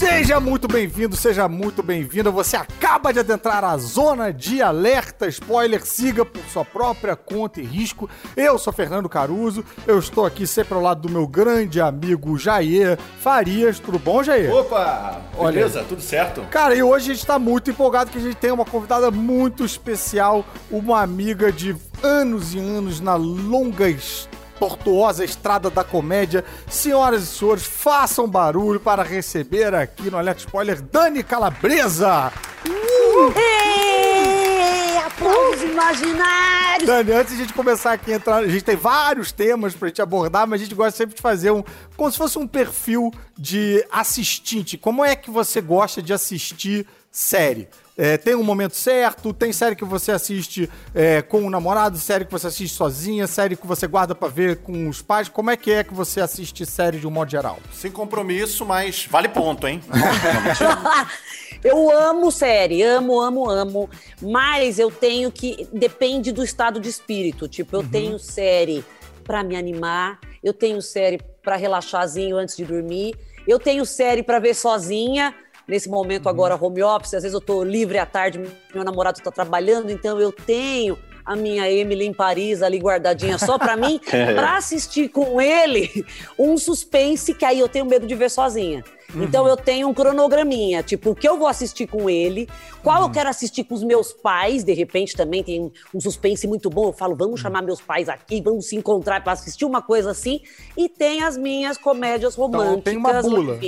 Seja muito bem-vindo, seja muito bem-vinda. Você acaba de adentrar a zona de alerta spoiler. Siga por sua própria conta e risco. Eu sou Fernando Caruso. Eu estou aqui sempre ao lado do meu grande amigo Jair Farias. Tudo bom, Jair? Opa! Beleza, tudo certo? Cara, e hoje a gente está muito empolgado que a gente tem uma convidada muito especial, uma amiga de anos e anos na longa história tortuosa estrada da comédia. Senhoras e senhores, façam barulho para receber aqui no Alerta Spoiler Dani Calabresa. Uh! Ei, aplausos imaginários! Dani, antes de a gente começar aqui a entrar, a gente tem vários temas pra gente abordar, mas a gente gosta sempre de fazer um, como se fosse um perfil de assistente. Como é que você gosta de assistir série? É, tem um momento certo, tem série que você assiste é, com o namorado, série que você assiste sozinha, série que você guarda para ver com os pais. Como é que é que você assiste série de um modo geral? Sem compromisso, mas vale ponto, hein? eu amo série, amo, amo, amo. Mas eu tenho que. Depende do estado de espírito. Tipo, eu uhum. tenho série para me animar, eu tenho série para relaxarzinho antes de dormir, eu tenho série para ver sozinha nesse momento uhum. agora home office, às vezes eu estou livre à tarde, meu namorado está trabalhando, então eu tenho a minha Emily em Paris ali guardadinha só para mim, para assistir com ele um suspense que aí eu tenho medo de ver sozinha. Uhum. Então eu tenho um cronograminha, tipo, o que eu vou assistir com ele, qual uhum. eu quero assistir com os meus pais, de repente também tem um suspense muito bom, eu falo, vamos uhum. chamar meus pais aqui, vamos se encontrar para assistir uma coisa assim, e tem as minhas comédias românticas. Então, tem uma bula.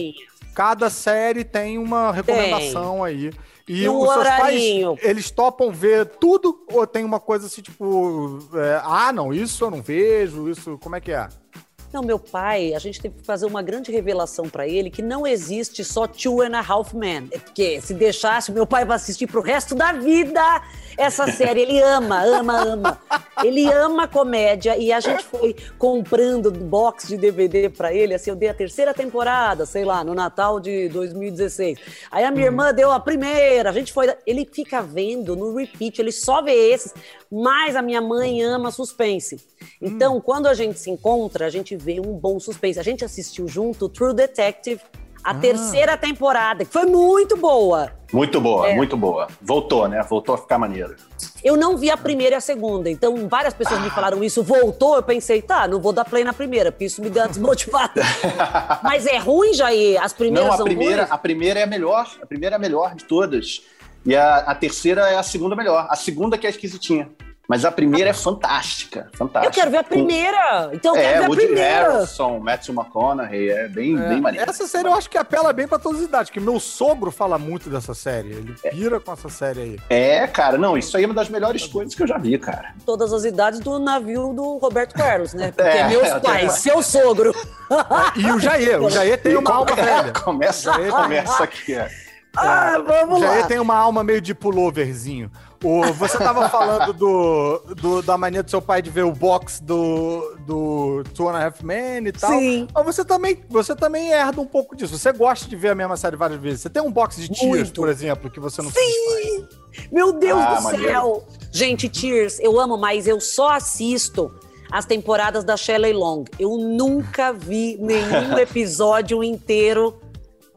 Cada série tem uma recomendação tem. aí. E, os seus horarinho. pais, eles topam ver tudo? Ou tem uma coisa assim, tipo, é, ah, não, isso eu não vejo, isso, como é que é? Não, meu pai, a gente teve que fazer uma grande revelação para ele que não existe só Two and a Half Men. É porque se deixasse, meu pai vai assistir pro resto da vida essa série. Ele ama, ama, ama. Ele ama comédia e a gente foi comprando box de DVD para ele. Assim, eu dei a terceira temporada, sei lá, no Natal de 2016. Aí a minha uhum. irmã deu a primeira. A gente foi. Ele fica vendo no repeat, ele só vê esses. Mas a minha mãe ama suspense. Então, hum. quando a gente se encontra, a gente vê um bom suspense. A gente assistiu junto True Detective, a ah. terceira temporada, que foi muito boa. Muito boa, é. muito boa. Voltou, né? Voltou a ficar maneiro. Eu não vi a primeira e a segunda, então várias pessoas ah. me falaram isso, voltou, eu pensei, tá, não vou dar play na primeira, porque isso me dá desmotivada. Mas é ruim, Jair? As primeiras não, a são primeira, ruins? A primeira é a melhor, a primeira é a melhor de todas. E a, a terceira é a segunda melhor. A segunda que é esquisitinha. Mas a primeira é fantástica, fantástica. Eu quero ver a primeira. Então eu quero é, ver a Woody primeira. Harrison, Matthew McConaughey, é bem, é, bem maneiro. Essa série eu acho que apela bem para todas as idades, que meu sogro fala muito dessa série. Ele pira é. com essa série aí. É, cara, não, isso aí é uma das melhores coisas que eu já vi, cara. Todas as idades do navio do Roberto Carlos, né? Porque é, meus pais, seu sogro. e o Jair, o Jair tem uma alma velha. Começa, começa aqui, é. Ah, vamos Jair lá. tem uma alma meio de pulloverzinho. O, você tava falando do, do, da mania do seu pai de ver o box do, do Two and a Half Men e tal. Sim. Mas você também, você também herda um pouco disso. Você gosta de ver a mesma série várias vezes. Você tem um box de Tears, por exemplo, que você não Sim! Meu Deus ah, do maneiro. céu! Gente, Tears, eu amo, mas eu só assisto as temporadas da Shelley Long. Eu nunca vi nenhum episódio inteiro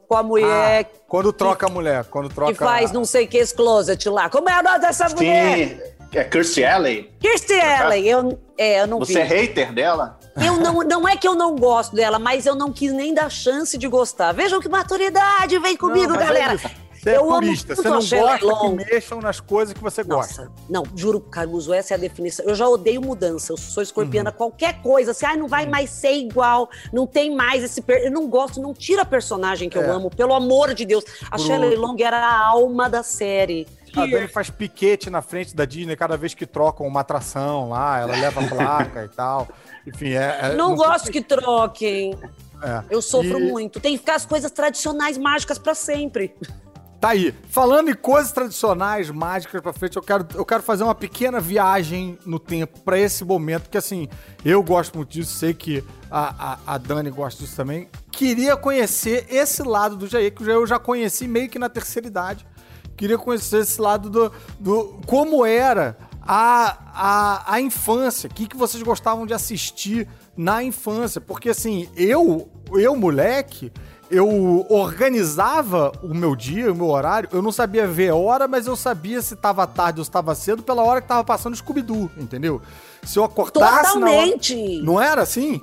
com a mulher. Ah, quando troca que, a mulher, quando troca. Que faz não sei que esse closet lá. Como é a nome dessa Sim, mulher? É Kirstie Alley. Kirstie Alley, eu, é, eu não Você vi. é hater dela? Eu não, não é que eu não gosto dela, mas eu não quis nem dar chance de gostar. Vejam que maturidade, vem comigo, não, galera. É você é purista, você não gosta Long. que mexam nas coisas que você Nossa, gosta. Não, juro, Caruso, essa é a definição. Eu já odeio mudança. Eu sou escorpiana. Uhum. Qualquer coisa, assim, ah, não vai uhum. mais ser igual, não tem mais esse. Per... Eu não gosto, não tira a personagem que é. eu amo, pelo amor de Deus. A. Shelley Long era a alma da série. A Dani faz piquete na frente da Disney cada vez que trocam uma atração lá, ela leva a placa e tal. Enfim, é. é não, não gosto que troquem. É. Eu sofro e... muito. Tem que ficar as coisas tradicionais mágicas para sempre. Tá aí. Falando em coisas tradicionais, mágicas pra frente, eu quero, eu quero fazer uma pequena viagem no tempo para esse momento, que assim, eu gosto muito disso, sei que a, a, a, Dani gosta disso também. Queria conhecer esse lado do Jair, que eu já conheci meio que na terceira idade. Queria conhecer esse lado do. do como era a, a, a infância, o que, que vocês gostavam de assistir na infância. Porque assim, eu, eu moleque, eu organizava o meu dia, o meu horário. Eu não sabia ver a hora, mas eu sabia se estava tarde ou estava cedo pela hora que estava passando Scooby-Doo, entendeu? Se eu acordasse Totalmente. na hora... Não era assim?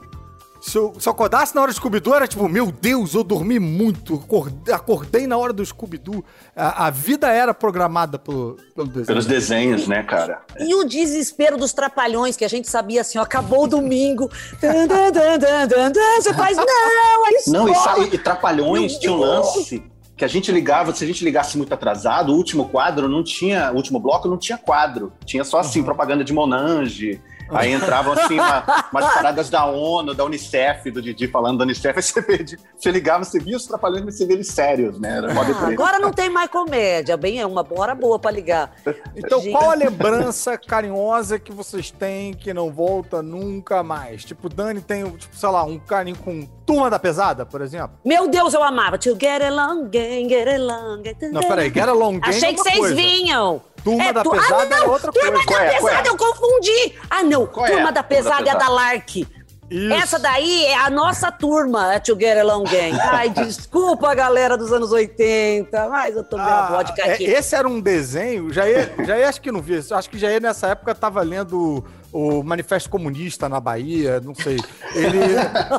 Se eu, se eu acordasse na hora do Scooby-Doo, era tipo, meu Deus, eu dormi muito. Acordei, acordei na hora do Scooby-Doo. A, a, vida era programada pelo, pelo desenho. Pelos desenhos, né, cara? E o desespero dos trapalhões, que a gente sabia assim, ó, acabou o domingo. Dan, dan, dan, você faz, não, é Não, e, sabe, e trapalhões tinha um lance que a gente ligava, se a gente ligasse muito atrasado, o último quadro não tinha, o último bloco não tinha quadro. Tinha só assim, uhum. propaganda de Monange Aí entravam assim uma, umas paradas da ONU, da Unicef, do Didi falando da Unicef, aí você, vê, você ligava, você via os trapalhões, mas você via eles sérios, né? Ah, agora não tem mais comédia, bem, é uma hora boa para ligar. Então, Gente. qual a lembrança carinhosa que vocês têm que não volta nunca mais? Tipo, Dani tem, tipo, sei lá, um carinho com Turma da Pesada, por exemplo? Meu Deus, eu amava. To get along, gang, get along. Não, peraí, get along, gang Achei é que vocês coisa. vinham. Turma é, da tu... Pesada ah, não, é outra turma coisa. Turma da é, Pesada, eu confundi. Ah, não. Qual turma é? da Pesada é a da Lark. Isso. Essa daí é a nossa turma, a Together Along Gang. Ai, desculpa, galera dos anos 80, mas eu tomei ah, a vodka aqui. esse era um desenho, já ia, já ia, acho que não vi, acho que já ia nessa época tava lendo o Manifesto Comunista na Bahia, não sei. Ele,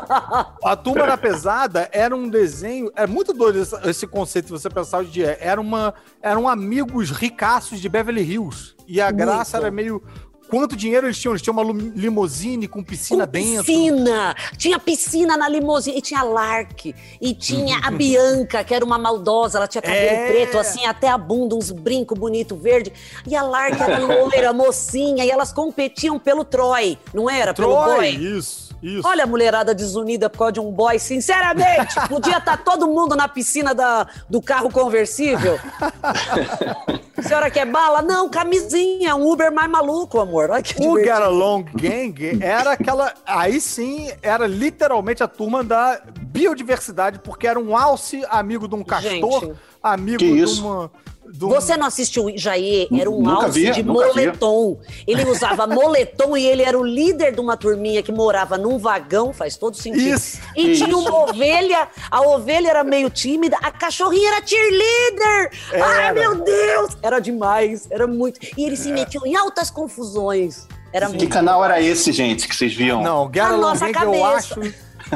a Turma da Pesada era um desenho, é muito doido esse, conceito, você pensar hoje em dia, era uma, eram amigos ricaços de Beverly Hills. E a graça era meio Quanto dinheiro eles tinham? Eles tinham uma limusine com piscina com dentro. Piscina! Tinha piscina na limusine. E tinha Lark. E tinha a Bianca, que era uma maldosa. Ela tinha cabelo é... preto, assim, até a bunda, uns brincos bonito verde. E a Lark era loira, mocinha. E elas competiam pelo Troy, não era? Troy, pelo boy. isso. Isso. Olha a mulherada desunida por causa de um boy. Sinceramente, podia estar tá todo mundo na piscina da, do carro conversível. A senhora quer bala? Não, camisinha, um Uber mais maluco, amor. Olha que o Get Along Gang era aquela. Aí sim, era literalmente a turma da biodiversidade, porque era um alce amigo de um castor, Gente, amigo de uma do... Você não assistiu o Jair? Era um nunca alce vi, de moletom. Vi. Ele usava moletom e ele era o líder de uma turminha que morava num vagão, faz todo sentido. Isso, e isso. tinha uma ovelha, a ovelha era meio tímida, a cachorrinha era cheerleader. Era. Ai, meu Deus! Era demais, era muito. E eles se é. metiam em altas confusões. Era que muito canal era esse, gente, que vocês viam? Não, Gary Long eu acho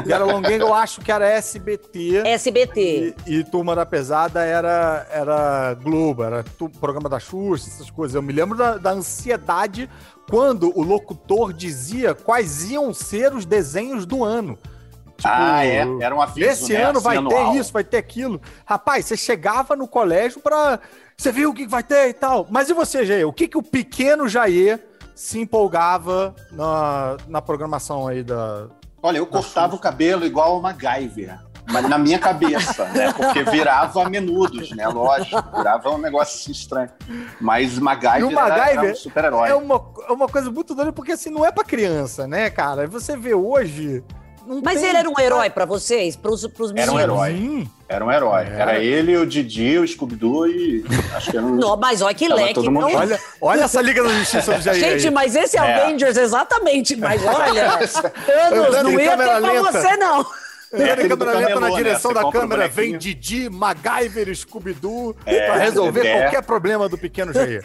era Longuengo, eu acho que era SBT. SBT. E, e Turma da Pesada era, era Globo, era tu, programa da Xuxa, essas coisas. Eu me lembro da, da ansiedade quando o locutor dizia quais iam ser os desenhos do ano. Tipo, ah, é? Era um aviso, Esse né? ano vai assim, anual. ter isso, vai ter aquilo. Rapaz, você chegava no colégio pra... Você viu o que vai ter e tal. Mas e você, Jair? O que, que o pequeno Jair se empolgava na, na programação aí da, Olha, eu cortava o cabelo igual o MacGyver. Mas na minha cabeça, né? Porque virava a menudos, né? Lógico, virava um negócio assim estranho. Mas MacGyver, o MacGyver era, era um super-herói. É uma, é uma coisa muito doida, porque assim, não é pra criança, né, cara? Você vê hoje mas tem... ele era um herói para vocês, pros, pros meninos? Era um herói. Era um herói. É. Era ele, o Didi, o Scooby-Doo e... Acho que era um... Não, mas olha que leque. Mundo... Não... Olha, olha essa Liga da Justiça do Jair Gente, aí. mas esse é, é Avengers, exatamente. Mas olha, Thanos, não ia ter pra você, não. É, a câmera lenta na direção né? da câmera vem Didi, MacGyver, Scooby-Doo é, pra resolver é. qualquer problema do pequeno Jair.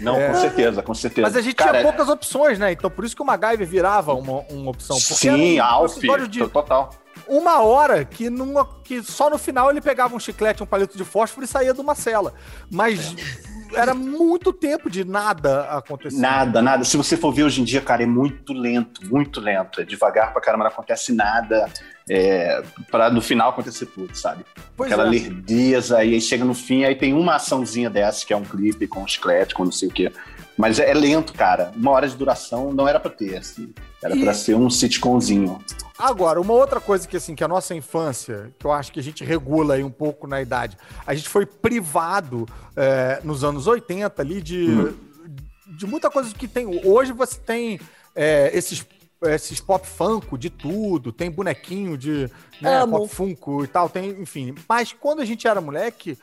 Não, é. com certeza, com certeza. Mas a gente Cara, tinha poucas opções, né? Então por isso que o MacGyver virava uma, uma opção. Sim, Alf, de total. Uma hora que, numa, que só no final ele pegava um chiclete, um palito de fósforo e saía de uma cela. Mas era muito tempo de nada acontecer. Nada, nada. Se você for ver hoje em dia, cara, é muito lento, muito lento. É devagar pra caramba, não acontece nada. É, para no final acontecer tudo, sabe? Pois Aquela é. lerdeza, aí chega no fim, aí tem uma açãozinha dessa, que é um clipe com um chiclete, com não sei o quê. Mas é, lento, cara. Uma hora de duração não era para ter, assim. Era e... para ser um sitcomzinho. Agora, uma outra coisa que, assim, que a nossa infância, que eu acho que a gente regula aí um pouco na idade, a gente foi privado é, nos anos 80 ali de, hum. de muita coisa que tem. Hoje você tem é, esses esses pop funko de tudo, tem bonequinho de né, pop funko e tal, tem, enfim. Mas quando a gente era moleque,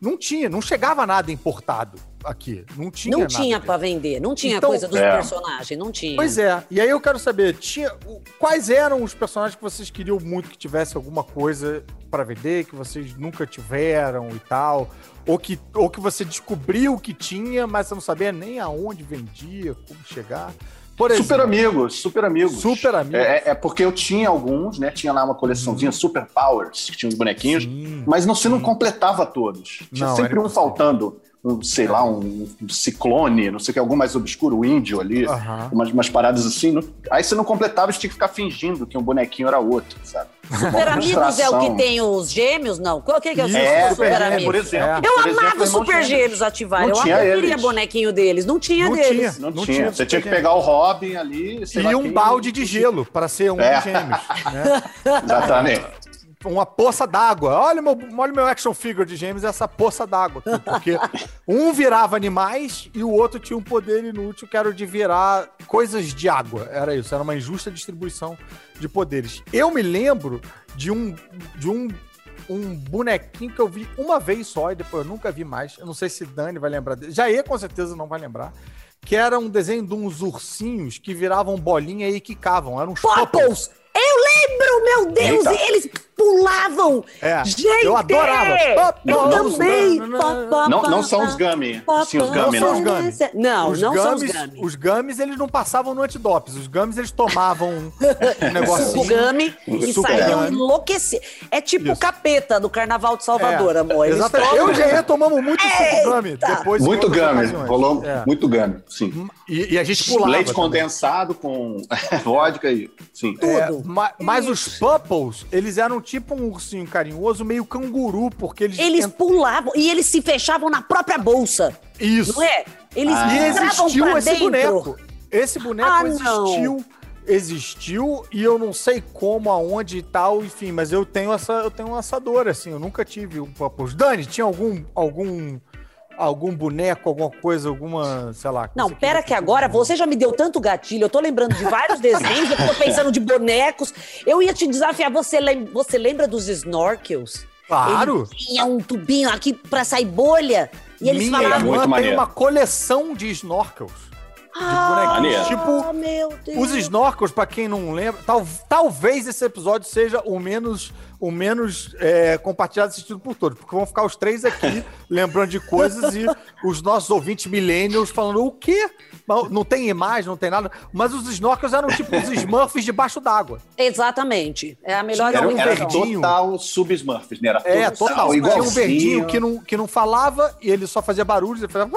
não tinha, não chegava nada importado aqui. Não tinha Não tinha para vender, não tinha então, coisa dos é. personagens, não tinha. Pois é. E aí eu quero saber, tinha quais eram os personagens que vocês queriam muito que tivesse alguma coisa para vender, que vocês nunca tiveram e tal, ou que, ou que você descobriu que tinha, mas você não sabia nem aonde vendia, como chegar. Por exemplo, super amigos, super amigos. Super amigos. É, é, porque eu tinha alguns, né? Tinha lá uma coleçãozinha hum. Super Powers, que tinha uns bonequinhos, Sim. mas não, você não completava todos. Tinha não, sempre um faltando um, sei lá, um, um, ciclone, não sei o que, algo mais obscuro, o índio ali, uhum. umas, umas, paradas assim. Não, aí você não completava, você tinha que ficar fingindo que um bonequinho era outro, sabe? Super Amigos é o que tem os gêmeos, não? Qual que é, que é o é, Super, super Amigos? Por exemplo. É. Eu por amava os Super Gêmeos ativar. Eu queria bonequinho deles. Não tinha não deles. Tinha, não, não tinha. tinha. Você tinha que pegar o Robin ali. E um balde de gelo para ser um é. dos gêmeos. Né? Exatamente uma poça d'água. Olha o meu, olha meu action figure de gêmeos, essa poça d'água. Porque um virava animais e o outro tinha um poder inútil que era o de virar coisas de água. Era isso, era uma injusta distribuição de poderes. Eu me lembro de um, de um, um bonequinho que eu vi uma vez só e depois eu nunca vi mais. Eu não sei se Dani vai lembrar dele. Jair com certeza não vai lembrar. Que era um desenho de uns ursinhos que viravam bolinha e quicavam. Eram uns Popples! Lembro, meu Deus! Eita. E eles pulavam. É, Gente, eu adorava. Eu também. Não, não são os Gummy. Sim, os Gummy, não. Não, os não são os Gummy. Os Gummies, eles não passavam no antidops. Os Gummies, eles tomavam um negocinho. O Gummy e saíam enlouquecer. É tipo o capeta do Carnaval de Salvador, é, amor. exatamente. Eu e o Gerê tomamos muito Gummy. Depois muito Gummy. Rolou é. muito Gummy, sim. E, e, a gente pulava Leite também. condensado com vodka e... Sim. Tudo. É, mas, mas os Pupples, eles eram tipo um ursinho carinhoso, meio canguru, porque eles. Eles ent... pulavam e eles se fechavam na própria bolsa. Isso. Não é? Eles ah. E existiu esse dentro. boneco. Esse boneco ah, existiu. Não. Existiu e eu não sei como, aonde e tal, enfim, mas eu tenho essa, eu tenho essa dor, assim, eu nunca tive um Pupples. Dani, tinha algum, algum algum boneco, alguma coisa, alguma, sei lá. Não, pera que agora você já me deu tanto gatilho. Eu tô lembrando de vários desenhos, eu tô pensando de bonecos. Eu ia te desafiar, você, lem você lembra dos snorkels? Claro. Ele tinha um tubinho aqui pra sair bolha. E eles Minha falavam. Irmã tem uma coleção de snorkels. Ah, tipo, os snorkels, para quem não lembra, tal, talvez esse episódio seja o menos o menos é, compartilhado e assistido por todos, porque vão ficar os três aqui lembrando de coisas e os nossos ouvintes millennials falando o quê? Não tem imagem, não tem nada. Mas os snorkels eram tipo os Smurfs debaixo d'água. Exatamente. É a melhor Era, era verdinho. total sub-Smurfs, né? Era é, total. Igual Tinha um verdinho que não, que não falava e ele só fazia barulhos. Ele fazia...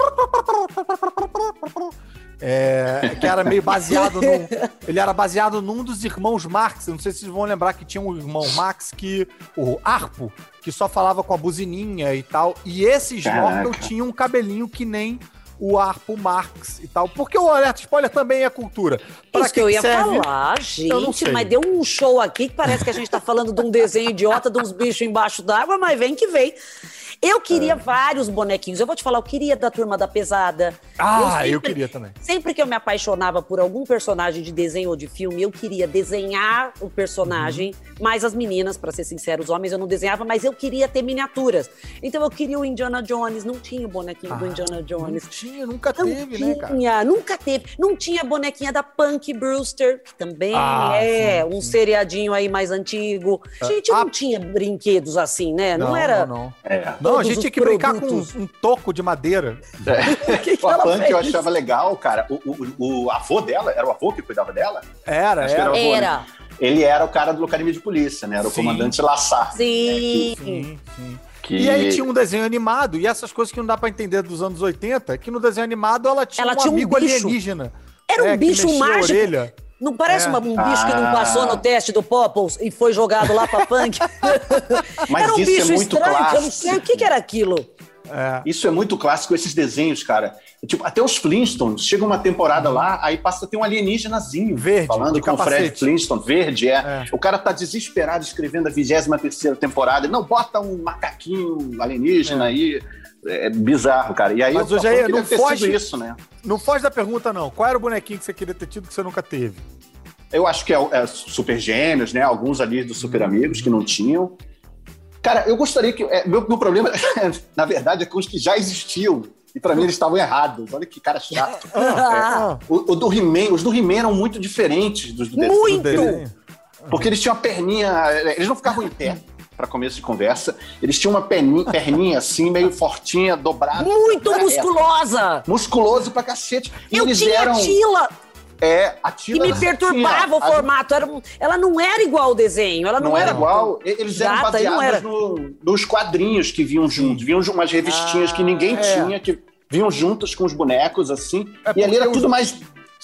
É, que era meio baseado no. Ele era baseado num dos irmãos Marx. Não sei se vocês vão lembrar que tinha um irmão Max que. O Arpo, que só falava com a buzininha e tal. E esse Snorkel tinha um cabelinho que nem o Arpo Marx e tal. Porque o alerta spoiler também é cultura. Pra Isso que eu ia serve? falar, gente, mas deu um show aqui que parece que a gente tá falando de um desenho idiota de uns bichos embaixo d'água, mas vem que vem. Eu queria é. vários bonequinhos. Eu vou te falar, eu queria da Turma da Pesada. Ah, eu, sempre, eu queria também. Sempre que eu me apaixonava por algum personagem de desenho ou de filme, eu queria desenhar o personagem, uhum. mais as meninas, para ser sincero, os homens eu não desenhava, mas eu queria ter miniaturas. Então eu queria o Indiana Jones, não tinha o bonequinho ah, do Indiana Jones. Não tinha, nunca não teve, tinha, né, cara? Nunca teve. Não tinha a bonequinha da Punk Brewster, que também ah, é sim, um sim. seriadinho aí mais antigo. A gente ah, não tinha brinquedos assim, né? Não, não era. Não, não. É. não a gente tinha que brincar com um, um, toco de madeira. É. que que o Punk eu achava legal, cara. O, o, o, avô dela, era o avô que cuidava dela? Era, Acho era. Era. Avô, era. Né? Ele era o cara do Academia de Polícia, né? Era o sim. comandante Lassar. Sim. Né? Que, sim, sim. Que... E aí tinha um desenho animado, e essas coisas que não dá pra entender dos anos 80, que no desenho animado ela tinha ela um tinha amigo um alienígena. Era um é, bicho mágico. Não parece é. uma, um bicho ah. que não ah. passou no teste do Popples e foi jogado lá pra punk? Mas era um isso é bicho é muito estranho, clássico. eu não sei o que, que era aquilo. É. Isso é muito clássico, esses desenhos, cara. Tipo, até os Flintstones, chega uma temporada lá, aí passa a ter um alienígenazinho verde, falando com o Fred Flintstone, verde, é. é. O cara tá desesperado escrevendo a 23 terceira temporada. Não, bota um macaquinho alienígena é. aí. É bizarro, cara. E aí Mas hoje aí, não foge isso, né? Não foge da pergunta, não. Qual era o bonequinho que você queria ter tido que você nunca teve? Eu acho que é, é Super Gêmeos, né? Alguns ali dos Super Amigos que não tinham. Cara, eu gostaria que. É, meu, meu problema, na verdade, é com os que já existiam. E pra mim eles estavam errados. Olha que cara chato. é, o, o, do He-Man, os do He-Man eram muito diferentes dos do Muito! Porque eles tinham uma perninha. Eles não ficavam em pé para começo de conversa. Eles tinham uma perninha, perninha assim, meio fortinha, dobrada. Muito musculosa! Musculoso pra cacete. E eu eles tinha eram... Tila. É, a Tila. E me perturbava tinha, o formato. Era, ela não era igual ao desenho. Ela não, não era, era igual. Eles eram Gata, baseados era. No, nos quadrinhos que vinham juntos. Vinham umas revistinhas ah, que ninguém é. tinha, que vinham juntas com os bonecos, assim. É e ali era tudo mais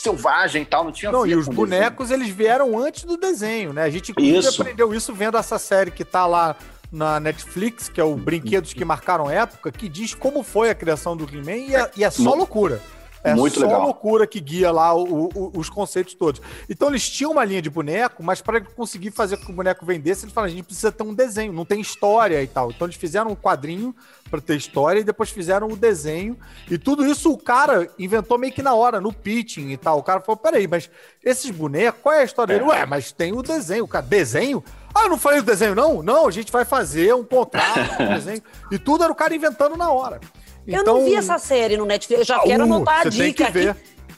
selvagem e tal, não tinha Não, e os bonecos desenho. eles vieram antes do desenho, né? A gente isso. aprendeu isso vendo essa série que tá lá na Netflix, que é o Brinquedos que Marcaram Época, que diz como foi a criação do He-Man e, é, e é só loucura. É Muito só legal. loucura que guia lá o, o, os conceitos todos. Então eles tinham uma linha de boneco, mas para conseguir fazer com que o boneco vendesse, eles falaram: a gente precisa ter um desenho, não tem história e tal. Então eles fizeram um quadrinho para ter história e depois fizeram o desenho. E tudo isso o cara inventou meio que na hora, no pitching e tal. O cara falou: peraí, mas esses bonecos, qual é a história é. dele? Ué, mas tem o desenho. O cara, desenho? Ah, eu não falei do desenho, não? Não, a gente vai fazer um contrato, um desenho. E tudo era o cara inventando na hora. Então, eu não vi então, essa série no Netflix, eu já uh, quero anotar a dica aqui.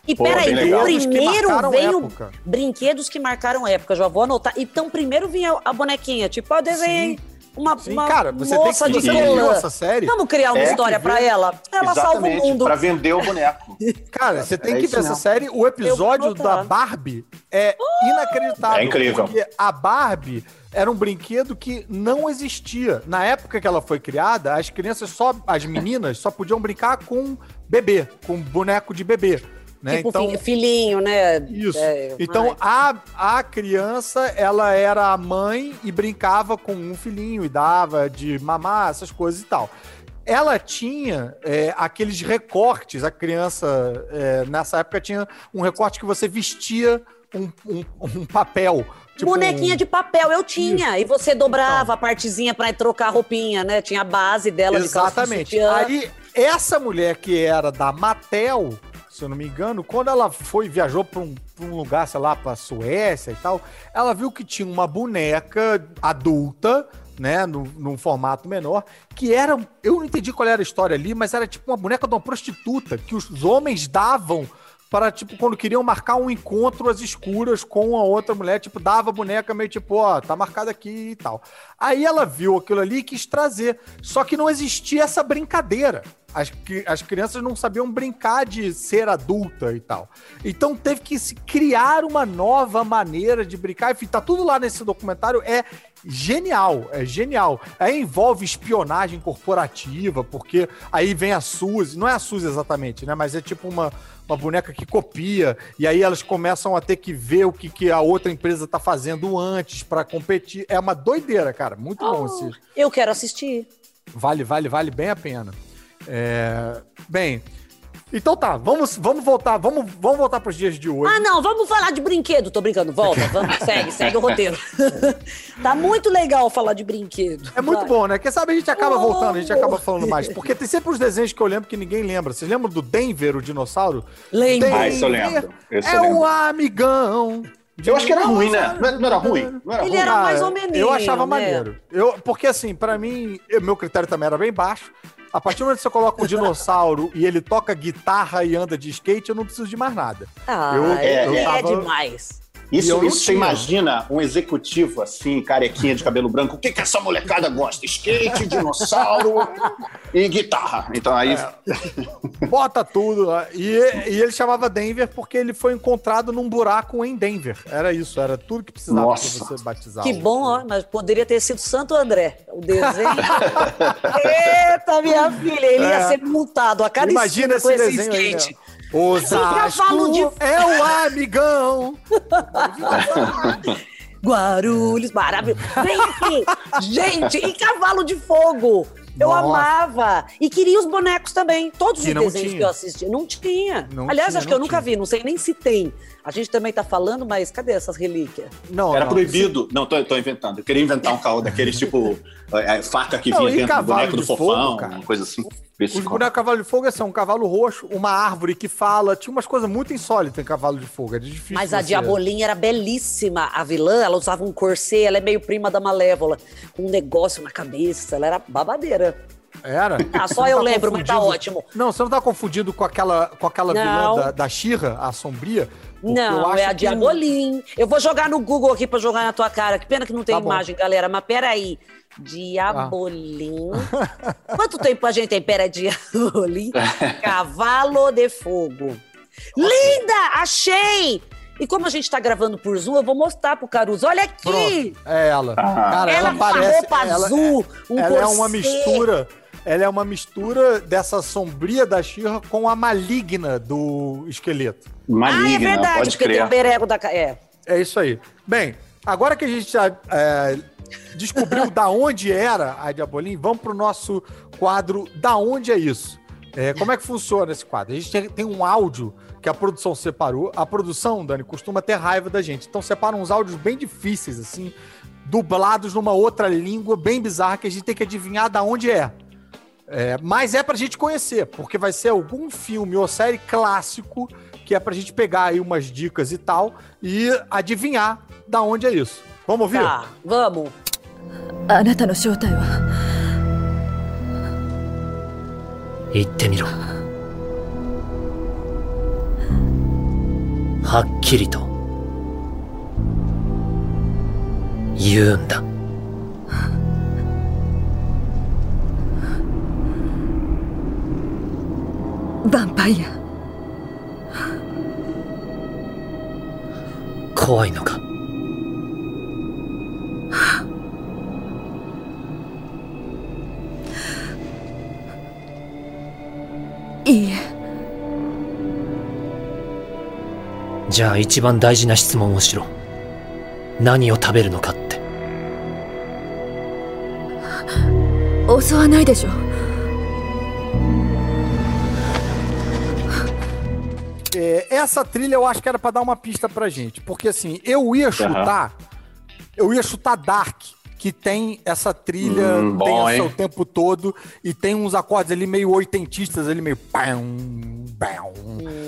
E Pô, peraí, primeiro veio época. brinquedos que marcaram época, já vou anotar. Então, primeiro vinha a bonequinha, tipo, ó, desenho. Uma, Sim, uma cara, você moça tem que de essa série. Vamos criar uma é história para ela. Ela Exatamente, salva o mundo. Pra vender o boneco. cara, você tem é que ver essa série. O episódio da Barbie é uh, inacreditável. É incrível. Porque a Barbie era um brinquedo que não existia. Na época que ela foi criada, as crianças só, as meninas só podiam brincar com bebê, com boneco de bebê. Né? Tipo então, filhinho, né? Isso. É, então a, a criança, ela era a mãe e brincava com um filhinho e dava de mamar, essas coisas e tal. Ela tinha é, aqueles recortes, a criança é, nessa época tinha um recorte que você vestia um, um, um papel Tipo Bonequinha de papel, eu tinha. Isso. E você dobrava então. a partezinha para trocar a roupinha, né? Tinha a base dela Exatamente. Aí, essa mulher que era da Mattel, se eu não me engano, quando ela foi, viajou para um, um, lugar, sei lá, pra Suécia e tal, ela viu que tinha uma boneca adulta, né, no, num formato menor, que era, eu não entendi qual era a história ali, mas era tipo uma boneca de uma prostituta, que os homens davam para, tipo, quando queriam marcar um encontro às escuras com a outra mulher, tipo, dava a boneca meio tipo, ó, tá marcado aqui e tal. Aí ela viu aquilo ali e quis trazer. Só que não existia essa brincadeira. As, as crianças não sabiam brincar de ser adulta e tal. Então teve que se criar uma nova maneira de brincar. Enfim, tá tudo lá nesse documentário. É genial, é genial. Aí envolve espionagem corporativa, porque aí vem a Suzy, não é a Suzy exatamente, né? Mas é tipo uma, uma boneca que copia, e aí elas começam a ter que ver o que, que a outra empresa tá fazendo antes para competir. É uma doideira, cara. Muito oh, bom esse. Eu quero assistir. Vale, vale, vale bem a pena. É... Bem, então tá, vamos, vamos voltar, vamos, vamos voltar para os dias de hoje. Ah, não, vamos falar de brinquedo. Tô brincando, volta, vamos, segue, segue o roteiro. tá muito legal falar de brinquedo. É muito vai. bom, né? Quem sabe a gente acaba oh. voltando, a gente acaba falando mais. Porque tem sempre os desenhos que eu lembro que ninguém lembra. Vocês lembram do Denver, o dinossauro? Lembro. Ah, isso eu lembro. Isso é o um amigão. Eu acho que era ruim, né? Não era ruim? Não era Ele ruim. era mais ou menos. Eu achava né? maneiro. Eu, porque assim, para mim, meu critério também era bem baixo. A partir do momento que você coloca um dinossauro e ele toca guitarra e anda de skate, eu não preciso de mais nada. Ah, eu, é, eu tava... é demais. Isso, isso você imagina um executivo assim, carequinha de cabelo branco, o que, que essa molecada gosta? Skate, dinossauro e guitarra. Então aí. É. Bota tudo. E, e, ele chamava Denver porque ele foi encontrado num buraco em Denver. Era isso, era tudo que precisava para você batizar. Que bom, ó, mas poderia ter sido Santo André. O desenho. Eita, minha filha, ele é. ia ser multado a cada Imagina esse desenho skate. Aí, Osasco de... é o amigão. Guarulhos, maravilhoso. Gente, e cavalo de fogo. Eu Nossa. amava. E queria os bonecos também. Todos os desenhos tinha. que eu assisti. Não tinha. Não Aliás, tinha, acho que eu tinha. nunca vi. Não sei nem se tem. A gente também tá falando, mas cadê essas relíquias? Não, Era não, proibido. Não, tô, tô, inventando. Eu queria inventar um carro daqueles tipo é, é, faca que vinha não, dentro do boneco do fofão, fogo, uma coisa assim. Os bonecos Cavalo de Fogo são um cavalo roxo, uma árvore que fala. Tinha umas coisas muito insólitas em Cavalo de Fogo. É difícil. Mas a Diabolinha era belíssima. A vilã, ela usava um corset, ela é meio prima da Malévola, com um negócio na cabeça. Ela era babadeira. Era? Ah, só eu tá lembro, mas tá ótimo. Não, você não tá confundido com aquela, com aquela vilã da, da Xirra, a sombria? Não, é a Diabolim. Eu vou jogar no Google aqui pra jogar na tua cara. Que pena que não tem tá imagem, galera. Mas peraí. Diabolim. Ah. Quanto tempo a gente tem? Pera, Diabolim. Cavalo de Fogo. Linda! Achei! E como a gente tá gravando por Zoom, eu vou mostrar pro Caruso. Olha aqui! Pronto, é ela. Ah. Cara, ela, ela parece, roupa ela, azul, um ela é uma mistura. Ela é uma mistura dessa sombria da Xirra com a maligna do esqueleto. Maligna, ah, é verdade, pode porque crer. tem o berego da... É. é isso aí. Bem, agora que a gente já é, descobriu da onde era a Diabolim, vamos pro nosso quadro Da Onde é Isso? É, como é que funciona esse quadro? A gente tem um áudio que a produção separou. A produção, Dani, costuma ter raiva da gente. Então separa uns áudios bem difíceis, assim, dublados numa outra língua bem bizarra que a gente tem que adivinhar da onde é. é mas é pra gente conhecer, porque vai ser algum filme ou série clássico que é pra gente pegar aí umas dicas e tal e adivinhar da onde é isso. Vamos ouvir? Tá, vamos. あなたの正体は言ってみろはっきりと言うんだ イア怖いのか？いいえ。じゃあ一番大事な質問をしろ。何を食べるのかって。襲わないでしょ essa trilha eu acho que era para dar uma pista pra gente, porque assim, eu ia chutar, uhum. eu ia chutar Dark, que tem essa trilha hum, bom, tensa o tempo todo e tem uns acordes ali meio oitentistas, ali meio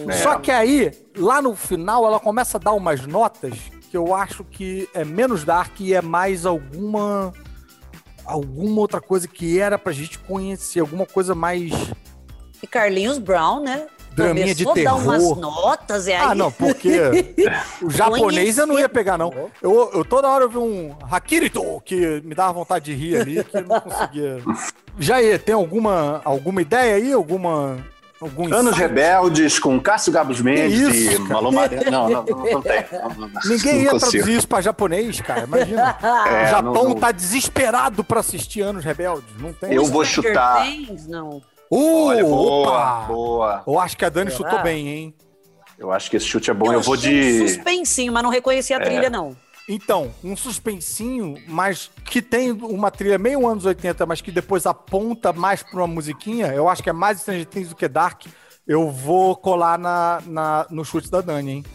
é. Só que aí, lá no final, ela começa a dar umas notas que eu acho que é menos dark e é mais alguma alguma outra coisa que era pra gente conhecer, alguma coisa mais e Carlinhos Brown, né? Draminha de terror. dar umas notas, é ah, aí. Ah, não, porque o japonês eu não ia pegar, não. Eu, eu toda hora eu vi um Hakirito, que me dava vontade de rir ali, que eu não conseguia. Jair, tem alguma, alguma ideia aí? Alguma. Algum Anos insight? Rebeldes com Cássio Gabos Mendes isso, e Malu Não, não, não, não tem. Ninguém ia traduzir isso pra japonês, cara. Imagina. É, o Japão não, tá desesperado pra assistir Anos Rebeldes. Não tem. Eu vou chutar. não. Uh, Olha, boa, opa! boa. Eu acho que a Dani Será? chutou bem, hein? Eu acho que esse chute é bom. Eu, eu vou de. Um suspensinho, mas não reconheci a é. trilha, não. Então, um suspensinho, mas que tem uma trilha meio anos 80, mas que depois aponta mais pra uma musiquinha. Eu acho que é mais Stranger Things do que Dark. Eu vou colar na, na, no chute da Dani, hein?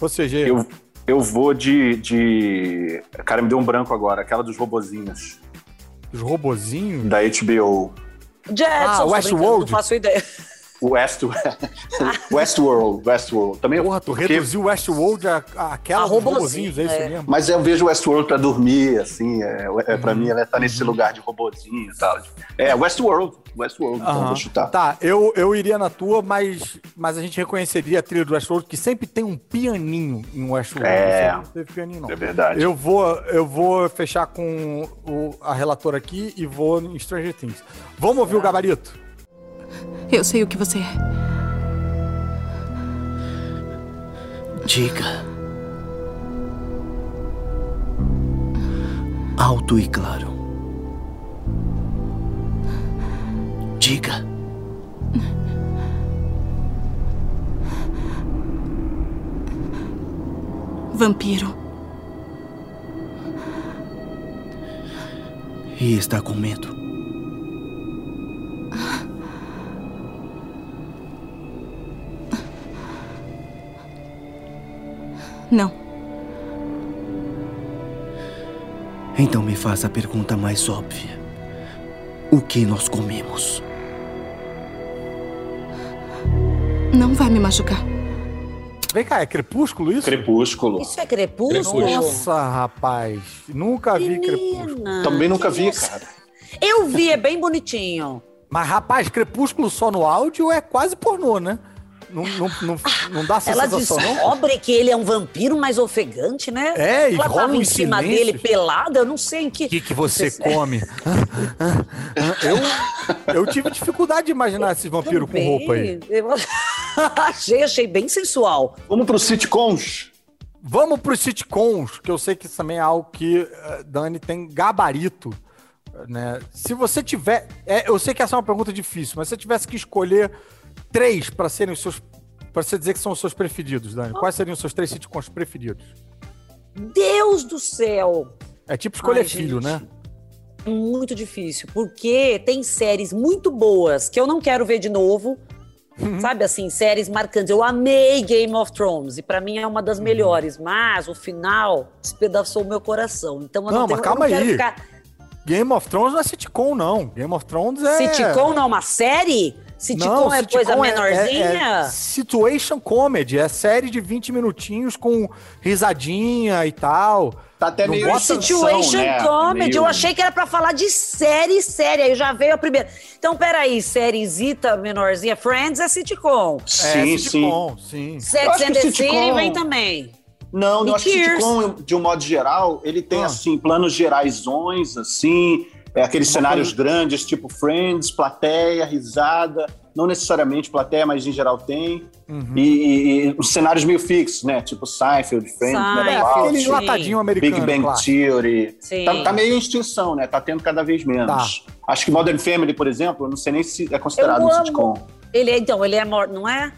Ou seja, eu, eu vou de, de. Cara, me deu um branco agora, aquela dos robozinhos. Os robozinhos? Da HBO. Jetson, ah, Westworld? Não faço ideia. West, Westworld, Westworld. Também Porra, tu porque... reduziu Westworld a, a aquela a robozinhos, é isso é. mesmo? Mas eu vejo Westworld pra dormir, assim, é, é, pra uhum. mim ela tá nesse lugar de robozinho e tal. É, Westworld, Westworld, uhum. então vou chutar. Tá, eu, eu iria na tua, mas, mas a gente reconheceria a trilha do Westworld, que sempre tem um pianinho em Westworld. É, não teve pianinho, não. é verdade. Eu vou, eu vou fechar com o, a relatora aqui e vou em Stranger Things. Vamos ouvir o gabarito? Eu sei o que você é. Diga. Alto e claro. Diga. Vampiro. E está com medo? Não. Então me faça a pergunta mais óbvia: O que nós comemos? não vai me machucar. Vem cá, é Crepúsculo isso? Crepúsculo. Isso é crepúsculo? Nossa, rapaz. Nunca vi Crepúsculo. Menina, Também nunca vi, nossa. cara. Eu vi, é bem bonitinho. Mas, rapaz, Crepúsculo só no áudio é quase pornô, né? Não, não, não, não dá essa Ela sensação, não? descobre que ele é um vampiro mais ofegante, né? É, e Ela rola tava em uns cima silêncios. dele pelada, eu não sei em que. O que, que você come? eu, eu tive dificuldade de imaginar esse vampiro com roupa aí. Eu achei, achei bem sensual. Vamos pro sitcoms. Vamos pros sitcoms, que eu sei que isso também é algo que eh, Dani tem gabarito. Né? Se você tiver. é, eu sei que essa é uma pergunta difícil, mas se você tivesse que escolher três para serem os seus. Pra você dizer que são os seus preferidos, Dani. Quais seriam os seus três sitcoms preferidos? Deus do céu! É tipo escolher Ai, filho, gente. né? Muito difícil, porque tem séries muito boas que eu não quero ver de novo. Uhum. Sabe assim, séries marcantes. Eu amei Game of Thrones e pra mim é uma Uhum. das melhores, mas o final despedaçou o meu coração. Então eu não, Não, tenho, mas calma eu não quero aí. ficar. Game of Thrones não é sitcom, não. Game of Thrones é. Sitcom não é uma série? Sitcom Não, é sitcom coisa é- menorzinha? É, é situation comedy, é série de 20 minutinhos com risadinha e tal. Tá até Não meio bota- Situation né? comedy. Meio- Eu achei que era pra falar de série séria. Aí já veio a primeira. Então, peraí, sériezita menorzinha. Friends é sitcom. Sim, é, sim. sitcom, sim. Eu Sex acho and que the sitcom- City vem também. Não, eu acho que sitcom, de um modo geral, ele tem, Ah. assim, planos geraisões, assim, é, aqueles cenários grandes, tipo Friends, plateia, risada, não necessariamente plateia, mas em geral tem. Uhum. E, e- e os cenários meio fixos, né? Tipo Seinfeld, Friends, Seinfeld, Metal É, aquele Sim. enlatadinho americano. Big Bang claro. Theory. Sim. Tá, tá meio em extinção, né? Tá tendo cada vez menos. Acho que Modern Family, por exemplo, eu não sei nem se é considerado Eu um amo. sitcom. Ele é, então, ele é morto, não é?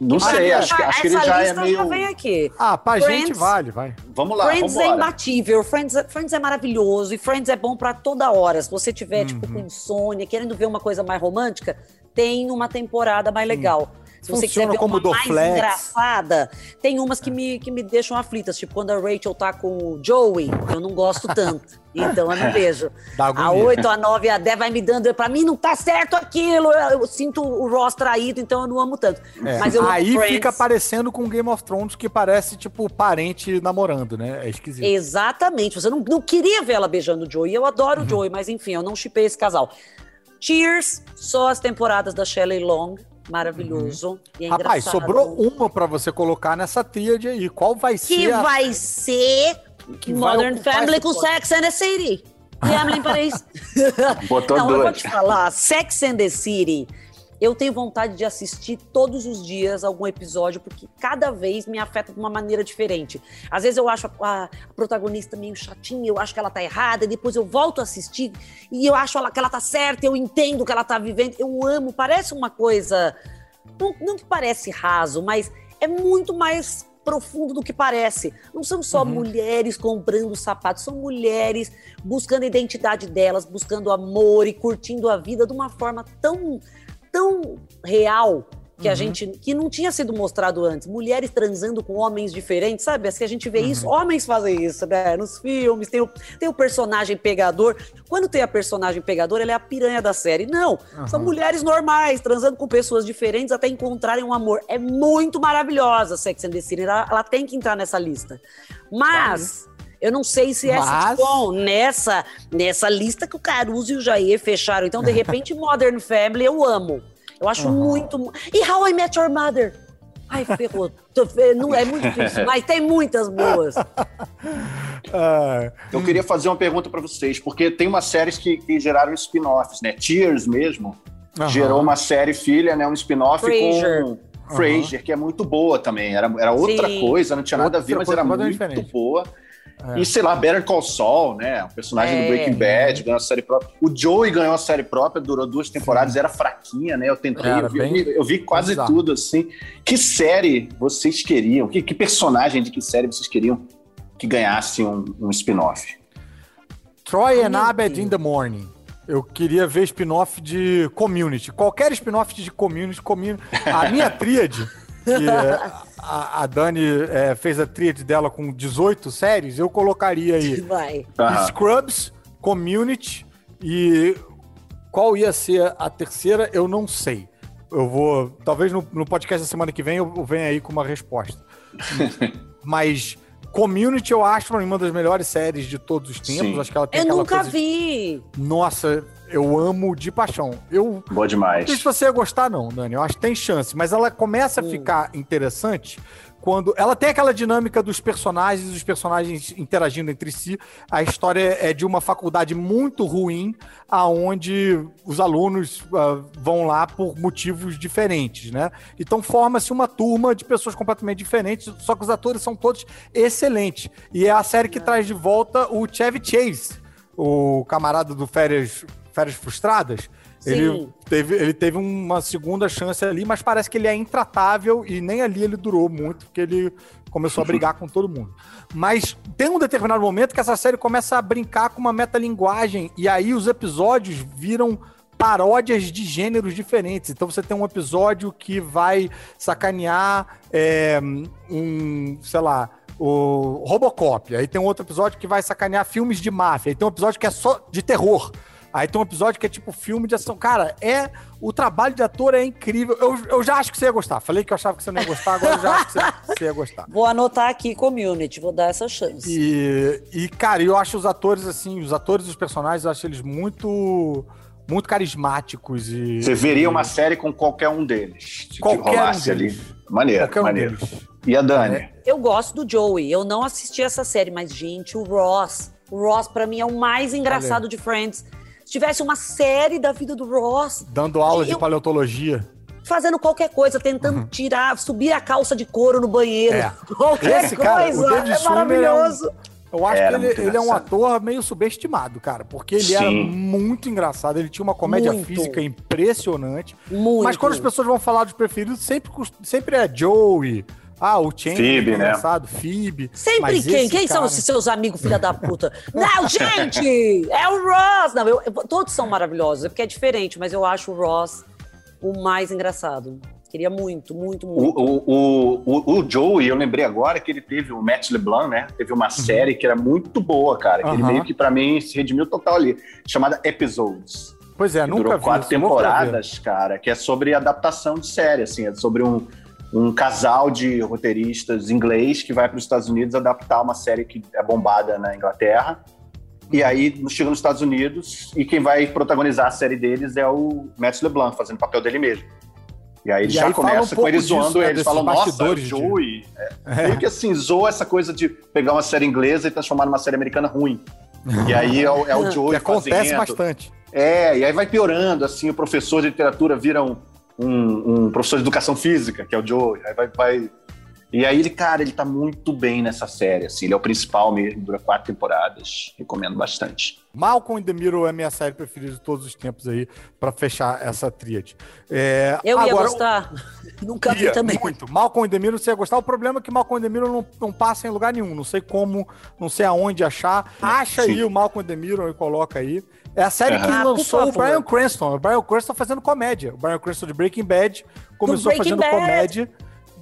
Não sei, Ah, acho, que- acho que ele essa já é lista meio. já vem aqui. Ah, pra Friends- gente vale, vai. Vamos lá, Friends vamos é imbatível, Friends, é- Friends é maravilhoso e Friends é bom pra toda hora. Se você tiver, tipo, Uhum. com insônia, querendo ver uma coisa mais romântica, tem uma temporada mais legal. Se você quiser ver como uma mais Dorflex. engraçada, tem umas que me, que me deixam aflitas. Tipo, quando a Rachel tá com o Joey, eu não gosto tanto. Então eu não vejo. A agonia. 8, a 9 e a 10 vai me dando. Pra mim não tá certo aquilo. Eu, eu sinto o Ross traído, então eu não amo tanto. É. Mas eu Aí fica parecendo com Game of Thrones, que parece, tipo, parente namorando, né? É esquisito. Exatamente. Você não, não queria ver ela beijando o Joey. Eu adoro Uhum. o Joey, mas enfim, eu não chipei esse casal. Cheers, só as temporadas da Shelley Long. Maravilhoso. E é Uhum. Rapaz, sobrou uma pra você colocar nessa tríade aí. Qual vai Que ser a... vai ser que vai Modern Family com posto? Sex and the City. E Emily em Paris. Botou não, eu vou dois. te falar. Sex and the City. Eu tenho vontade de assistir todos os dias algum episódio, porque cada vez me afeta de uma maneira diferente. Às vezes eu acho a, a protagonista meio chatinha, eu acho que ela tá errada, e depois eu volto a assistir e eu acho ela- que ela tá certa, eu entendo que ela tá vivendo. Eu amo, parece uma coisa. Não, não que parece raso, mas é muito mais profundo do que parece. Não são só mulheres comprando sapatos, são mulheres buscando a identidade delas, buscando amor e curtindo a vida de uma forma tão, tão real que a gente que não tinha sido mostrado antes. Mulheres transando com homens diferentes, sabe? Assim a gente vê isso, homens fazem isso, né? Nos filmes tem o, tem o personagem pegador. Quando tem a personagem pegador, ela é a piranha da série. Não, são mulheres normais transando com pessoas diferentes até encontrarem um amor. É muito maravilhosa Sex and the City. Ela, ela tem que entrar nessa lista. Mas eu não sei se é Mas- sitcom nessa nessa lista que o Caruso e o Jair fecharam. Então, de repente, Modern Family eu amo. Eu acho muito. E How I Met Your Mother? Ai, ferrou. Não é muito difícil, mas tem muitas boas. Eu queria fazer uma pergunta pra vocês, porque tem umas séries que, que geraram spin-offs, né? Tears mesmo Aham. gerou uma série filha, né? Um spin-off com Frasier, que é muito boa também. Era, era outra Sim. coisa, não tinha nada a ver, mas era muito diferente. boa. E sei lá, Better Call Saul, né? O personagem É. do Breaking Bad ganhou a série própria. O Joey ganhou a série própria, durou duas temporadas, era fraquinha, né? Eu tentei, eu vi, bem eu vi quase bizarro. tudo, assim. Que série vocês queriam? Que, que personagem de que série vocês queriam que ganhasse um, um spin-off? Troy and Abed in the Morning. Eu queria ver spin-off de Community. Qualquer spin-off de Community, Community. A minha tríade, que é, a, a Dani é, fez a tríade dela com 18 séries, eu colocaria aí Vai. Aham. Scrubs, Community e qual ia ser a terceira, eu não sei. eu vou. Talvez no, no podcast da semana que vem eu, eu venha aí com uma resposta. Mas. Community, eu acho uma das melhores séries de todos os tempos. Sim. Acho que ela tem Eu nunca de- vi. Nossa, eu amo de paixão. Eu Boa não demais. sei se você ia gostar, não, Dani. Eu acho que tem chance. Mas ela começa a Hum. ficar interessante quando. Ela tem aquela dinâmica dos personagens, os personagens interagindo entre si. A história é de uma faculdade muito ruim, aonde os alunos ah, vão lá por motivos diferentes, né? Então forma-se uma turma de pessoas completamente diferentes, só que os atores são todos excelentes. E é a série que traz de volta o Chevy Chase, o camarada do Férias, Férias Frustradas. Ele Sim. teve, ele teve uma segunda chance ali, mas parece que ele é intratável e nem ali ele durou muito, porque ele começou a brigar com todo mundo. Mas tem um determinado momento que essa série começa a brincar com uma metalinguagem, e aí os episódios viram paródias de gêneros diferentes. Então você tem um episódio que vai sacanear é, um, sei lá, o Robocop. Aí tem um outro episódio que vai sacanear filmes de máfia. Aí tem um episódio que é só de terror. Aí tem um episódio que é tipo filme de ação. Cara, é. O trabalho de ator é incrível. Eu, eu já acho que você ia gostar. Falei que eu achava que você não ia gostar, agora eu já acho que você, você ia gostar. Vou anotar aqui community, vou dar essa chance. E, e, cara, eu acho os atores, assim, os atores e os personagens, eu acho eles muito. Muito carismáticos e. Você veria uma série com qualquer um deles. Se Qualquer um rolasse deles. ali. Maneiro, Qualquer um maneiro. deles. E a Dani? É. Eu gosto do Joey. Eu não assisti essa série, mas, gente, o Ross. O Ross, pra mim, é o mais engraçado de Friends. Se tivesse uma série da vida do Ross, Dando aula de Eu- paleontologia. fazendo qualquer coisa, tentando tirar, subir a calça de couro no banheiro. Uhum. É. Qualquer Esse cara, coisa. o David é Schwimmer é um- maravilhoso. Eu acho Era que ele, ele é um ator meio subestimado, cara, porque ele Sim. era muito engraçado. Ele tinha uma comédia Muito. física impressionante. Muito. Mas quando as pessoas vão falar dos preferidos, sempre, sempre é Joey. Ah, o Phoebe, que é né? engraçado, Phoebe. Sempre Mas quem? Quem são cara- os seus amigos, filha da puta? Não, gente! É o Ross! Não, eu- eu- todos são maravilhosos, é porque é diferente, mas eu acho o Ross o mais engraçado. Queria muito, muito, muito. O, o, o, o, Joey, eu lembrei agora que ele teve o Matt LeBlanc, né? Teve uma série que era muito boa, cara. Que ele Uhum. meio que, pra mim, se redimiu total ali. Chamada Episodes. Pois é, que nunca durou vi. quatro isso, temporadas, cara, que é sobre adaptação de série, assim, é sobre um, um casal de roteiristas inglês que vai para os Estados Unidos adaptar uma série que é bombada na Inglaterra. E aí chega nos Estados Unidos e quem vai protagonizar a série deles é o Matt LeBlanc, fazendo o papel dele mesmo. E aí ele E já aí fala um começa com eles disso, zoando né, eles, falam, nossa, o bastidores de- Joey. É. Meio que assim, zoa essa coisa de pegar uma série inglesa e transformar numa série americana ruim. E aí é o, é o Que Joey acontece fazendo. bastante. É, e aí vai piorando, assim, o professor de literatura vira um, um- um professor de educação física, que é o Joe, aí vai, vai- E aí ele, cara, ele tá muito bem nessa série, assim, ele é o principal mesmo, dura quatro temporadas, recomendo bastante. Malcolm in the Middle é a minha série preferida de todos os tempos aí, pra fechar essa tríade. É, Eu ia agora, gostar. Nunca vi Ia, também. Muito. Malcolm in the Middle você ia gostar. O problema é que Malcolm in the Middle não, não passa em lugar nenhum. Não sei como, não sei aonde achar. Acha Sim. aí o Malcolm in the Middle e coloca aí. É a série que Ah, lançou o. Brian Cranston. O Brian Cranston fazendo comédia. O Brian Cranston de Breaking Bad começou Breaking fazendo Bad. comédia.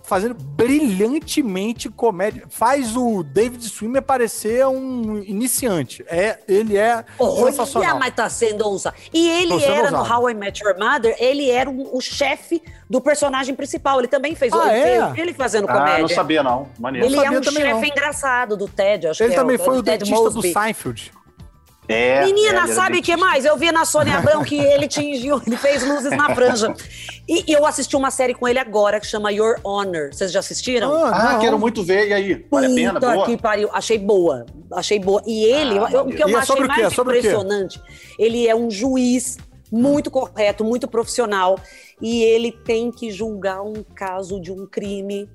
Fazendo brilhantemente comédia. Faz o David Swimmer parecer um iniciante. É, ele é Olha, sensacional. mas tá sendo ousado. E ele sendo era no ousado. How I Met Your Mother, ele era o, o chefe do personagem principal. Ele também fez Ah, ele, é? fez ele fazendo Ah, não comédia. sabia não, maneiro. Ele Não é um também, chefe engraçado do Ted, acho Ele que é também foi o Ted dentista do Mosby. Seinfeld. É, é, Menina, era sabe o que mais? Eu vi na Sônia Abrão que ele tingiu, ele fez luzes na franja. E, e eu assisti uma série com ele agora que chama Your Honor. Vocês já assistiram? Ah, não. quero muito ver, e aí? Vale a pena, Puta boa? que pariu. Achei boa. Achei boa. E ele, Ah, eu- o que eu E é achei sobre o quê? mais Sobre o quê? impressionante, ele é um juiz muito correto, muito profissional. E ele tem que julgar um caso de um crime.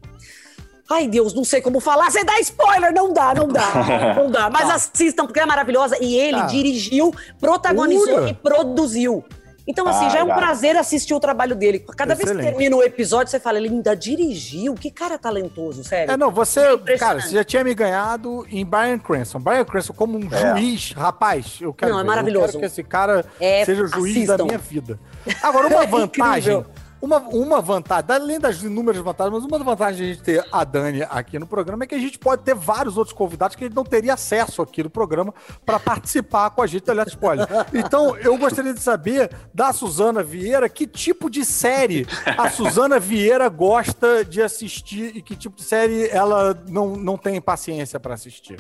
Ai, Deus, não sei como falar. Você dá spoiler? Não dá, não dá. Não dá. Mas Tá. assistam, porque é maravilhosa. E ele Tá. dirigiu, protagonizou Jura? e produziu. Então, assim, Ah, já é um legal. prazer assistir o trabalho dele. Cada vez Excelente. que termina o episódio, você fala, ele ainda dirigiu? Que cara talentoso, sério. É, não, você, É cara, você já tinha me ganhado em Brian Cranston. Brian Cranston como um É. juiz, rapaz, eu quero Não, é maravilhoso. Eu quero que esse cara É, seja o juiz da assistam. minha vida. Agora, uma É vantagem. Uma, uma vantagem, além das inúmeras vantagens, mas uma vantagem de a gente ter a Dani aqui no programa é que a gente pode ter vários outros convidados que a gente não teria acesso aqui no programa para participar com a gente, olha spoiler. Então, eu gostaria de saber da Suzana Vieira que tipo de série a Suzana Vieira gosta de assistir e que tipo de série ela não, não tem paciência para assistir.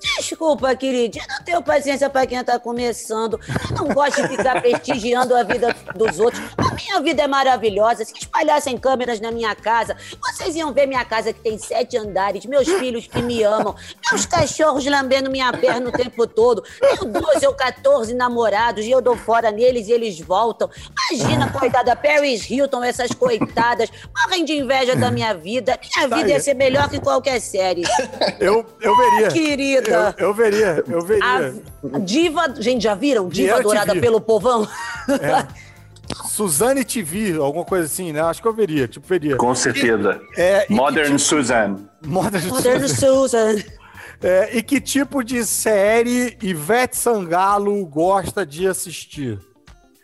Desculpa, queridinha, não tenho paciência para quem tá começando. Eu não gosto de ficar prestigiando a vida dos outros. A minha vida é maravilhosa. Se espalhassem câmeras na minha casa, vocês iam ver minha casa que tem sete andares, meus filhos que me amam, meus cachorros lambendo minha perna o tempo todo. Tenho 12 ou 14 namorados e eu dou fora neles e eles voltam. Imagina, coitada, Paris Hilton, essas coitadas, morrem de inveja da minha vida. Minha Tá vida aí. ia ser melhor que qualquer série. Eu, eu veria. Eu, eu veria, eu veria. A diva. Gente, já viram? Diva adorada TV. pelo povão? Suzane TV, alguma coisa assim, né? Acho que eu veria, tipo, veria. Com certeza. É, e que Modern tipo- Suzanne. Modern, Modern. Susan. É, e que tipo de série Ivete Sangalo gosta de assistir?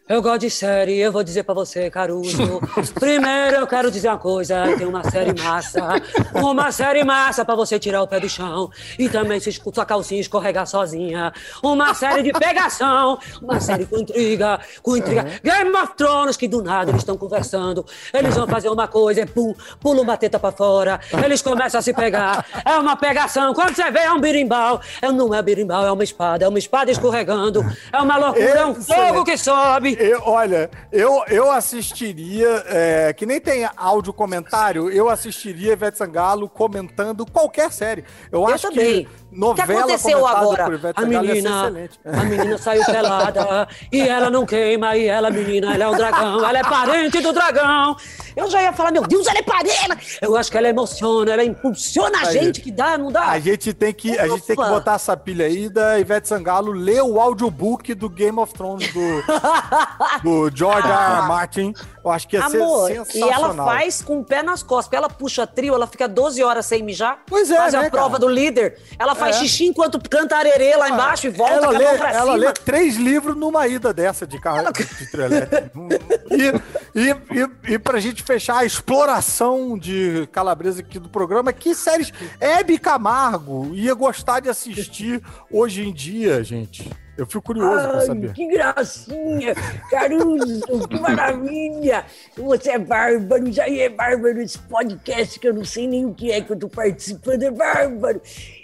Eu gosto de série, eu vou dizer pra você, Caruso. Primeiro eu quero dizer uma coisa: tem uma série massa. Uma série massa pra você tirar o pé do chão e também se sua calcinha escorregar sozinha. Uma série de pegação, uma série com intriga, com intriga. Game of Thrones, que do nada eles estão conversando. Eles vão fazer uma coisa, e pum, pula uma teta pra fora. Eles começam a se pegar. É uma pegação. Quando você vê, é um birimbau. É, não é birimbau, é uma espada. É uma espada escorregando. É uma loucura, é um fogo que sobe. Eu, olha, eu, eu assistiria, é, que nem tem áudio comentário, eu assistiria Ivete Sangalo comentando qualquer série. Eu, Eu acho também. que O que novela aconteceu agora? A menina, a menina saiu pelada e ela não queima e ela, menina, ela é um dragão, ela é parente do dragão. Eu já ia falar, meu Deus, ela é parente. Eu acho que ela emociona, ela impulsiona a Aí. gente que dá, não dá? A gente tem que, a gente tem que botar essa pilha aí da Ivete Sangalo ler o audiobook do Game of Thrones do, do George R. R. Martin. Eu acho que ia Amor, ser e sensacional. ela faz com o pé nas costas. porque Ela puxa trio, ela fica 12 horas sem mijar. Pois é, Faz né, a prova cara? do líder. Ela faz É. xixi enquanto canta arerê lá embaixo e volta ela lê, ela cima. lê três livros numa ida dessa de carro de, de trio elétrico. e, e, e, e pra gente fechar a exploração de Calabresa aqui do programa, que séries Hebe Camargo ia gostar de assistir hoje em dia, gente? Eu fico curioso Ai, saber. que gracinha! Caruso, que maravilha! Você é bárbaro, já é bárbaro esse podcast que eu não sei nem o que é que eu tô participando, é bárbaro!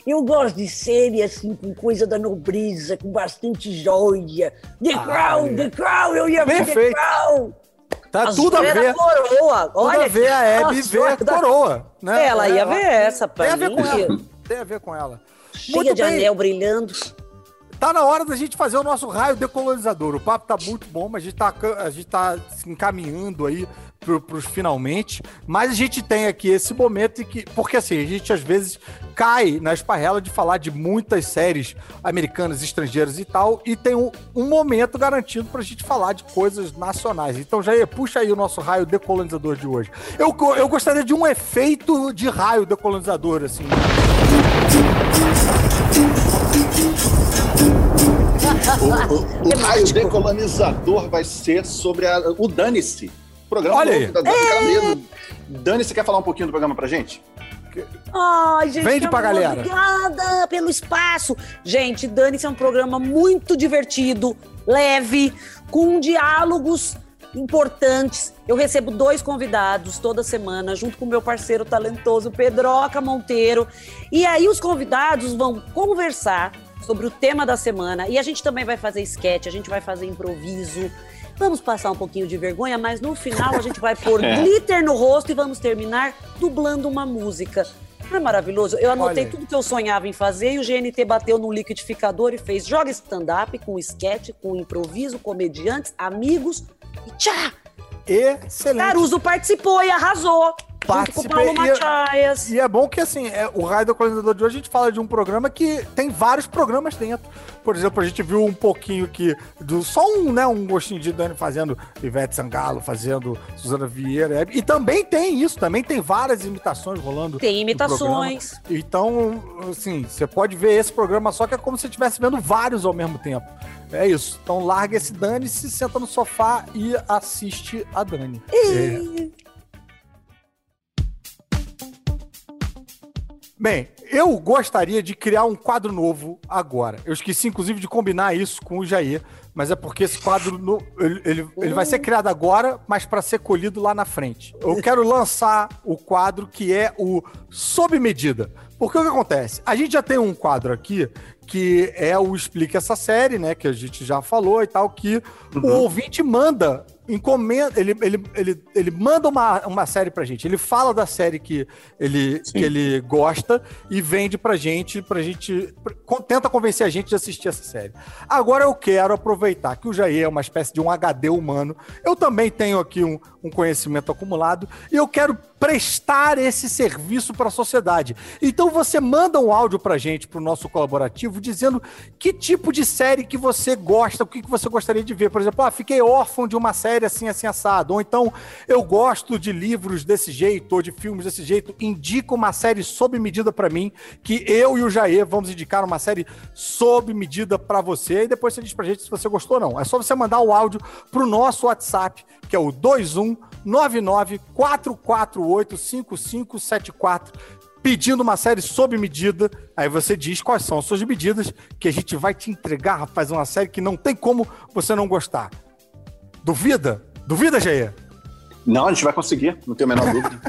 Eu gosto de série assim, com coisa da nobreza, com bastante joia. The Crown, The Crown, eu ia ver The Perfeito. Crown! Tá A tudo a ver. coroa. Tudo Olha a ver a Hebe a ver a coroa. Né? Ela ia ver essa, pra Tem a ver mim. com ela. Tem a ver com ela. Cheia Muito de bem. anel brilhando. Tá na hora da gente fazer o nosso raio decolonizador. O papo tá muito bom, mas a gente tá, a gente tá se encaminhando aí pro, pros finalmente. Mas a gente tem aqui esse momento em que. Porque assim, a gente às vezes cai na esparrela de falar de muitas séries americanas, estrangeiras e tal, e tem um, um momento garantido pra gente falar de coisas nacionais. Então, Jair, puxa aí o nosso raio decolonizador de hoje. Eu, eu gostaria de um efeito de raio decolonizador, assim. O, o- o raio decolonizador vai ser sobre a- o Dane-se. Programa Olha novo aí. da. Dani, você quer falar um pouquinho do programa pra gente? Ai, gente, Vende pra amor, galera. Obrigada pelo espaço. Gente, Dane-se é um programa muito divertido, leve, com diálogos importantes. Eu recebo dois convidados toda semana, junto com o meu parceiro talentoso Pedroca Monteiro. E aí os convidados vão conversar sobre o tema da semana. E a gente também vai fazer sketch, a gente vai fazer improviso. Vamos passar um pouquinho de vergonha, mas no final a gente vai pôr É. glitter no rosto e vamos terminar dublando uma música. Não é maravilhoso? Eu anotei Olha tudo que eu sonhava em fazer e o GNT bateu no liquidificador e fez joga stand-up com sketch, com improviso, comediantes, amigos e tchá! Excelente. Caruso participou e arrasou. Junto com o Paulo e- Matias. E é bom que, assim, é, o Raio do Colonizador de hoje a gente fala de um programa que tem vários programas dentro. por exemplo, a gente viu um pouquinho aqui do. Só um, né? Um gostinho de Dani fazendo Ivete Sangalo, fazendo Suzana Vieira. E também tem isso, também tem várias imitações rolando. Tem imitações. Então, assim, você pode ver esse programa só que é como se estivesse vendo vários ao mesmo tempo. É isso. Então larga esse Dani, se senta no sofá e assiste a Dani. É. Bem, eu gostaria de criar um quadro novo agora. Eu esqueci, inclusive, de combinar isso com o Jair, mas é porque esse quadro no- ele, ele- ele vai ser criado agora, mas para ser colhido lá na frente. Eu quero lançar o quadro que é o Sob Medida. Porque o que acontece? A gente já tem um quadro aqui que é o Explica essa série, né? Que a gente já falou e tal, que o ouvinte manda, encomenda, ele, ele, ele, ele manda uma, uma série pra gente. Ele fala da série que ele, que ele gosta e vende pra gente, pra gente. pra- tenta convencer a gente de assistir essa série. Agora eu quero aproveitar que o Jair é uma espécie de um HD humano. Eu também tenho aqui um, um conhecimento acumulado e eu quero prestar esse serviço para a sociedade. Então você manda um áudio pra gente, pro nosso colaborativo, dizendo que tipo de série que você gosta, o que que você gostaria de ver. Por exemplo, ah, fiquei órfão de uma série assim, assim, assado. Ou então, eu gosto de livros desse jeito, ou de filmes desse jeito. Indica uma série sob medida pra mim, que eu e o Jair vamos indicar uma série sob medida pra você. E depois você diz pra gente se você gostou ou não. É só você mandar o áudio pro nosso WhatsApp, que é o 21994485574 pedindo uma série sob medida. Aí você diz quais são as suas medidas, que a gente vai te entregar, rapaz, uma série que não tem como você não gostar. Duvida? Duvida, Jair? Não, a gente vai conseguir, não tenho a menor dúvida.